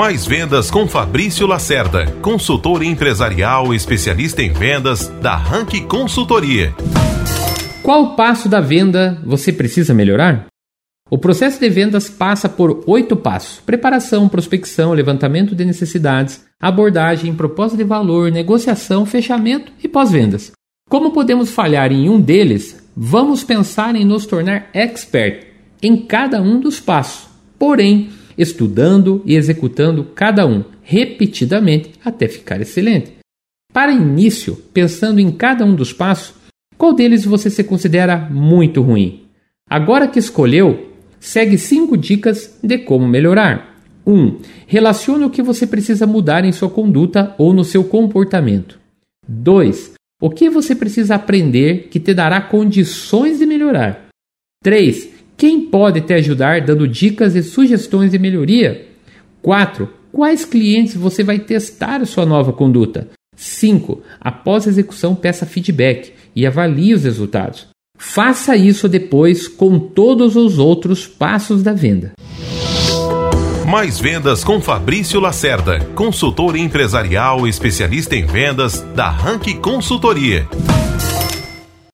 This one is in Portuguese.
Mais vendas com Fabrício Lacerda, consultor empresarial especialista em vendas da Rank Consultoria. Qual passo da venda você precisa melhorar? O processo de vendas passa por oito passos: preparação, prospecção, levantamento de necessidades, abordagem, proposta de valor, negociação, fechamento e pós-vendas. Como podemos falhar em um deles, vamos pensar em nos tornar expert em cada um dos passos. Porém, estudando e executando cada um repetidamente até ficar excelente. Para início, pensando em cada um dos passos, qual deles você se considera muito ruim? Agora que escolheu, segue cinco dicas de como melhorar. 1. Um, relacione o que você precisa mudar em sua conduta ou no seu comportamento. 2. O que você precisa aprender que te dará condições de melhorar. 3. Quem pode te ajudar dando dicas e sugestões de melhoria? 4. Quais clientes você vai testar sua nova conduta? 5. Após a execução, peça feedback e avalie os resultados. Faça isso depois com todos os outros passos da venda. Mais vendas com Fabrício Lacerda, consultor empresarial especialista em vendas da Rank Consultoria.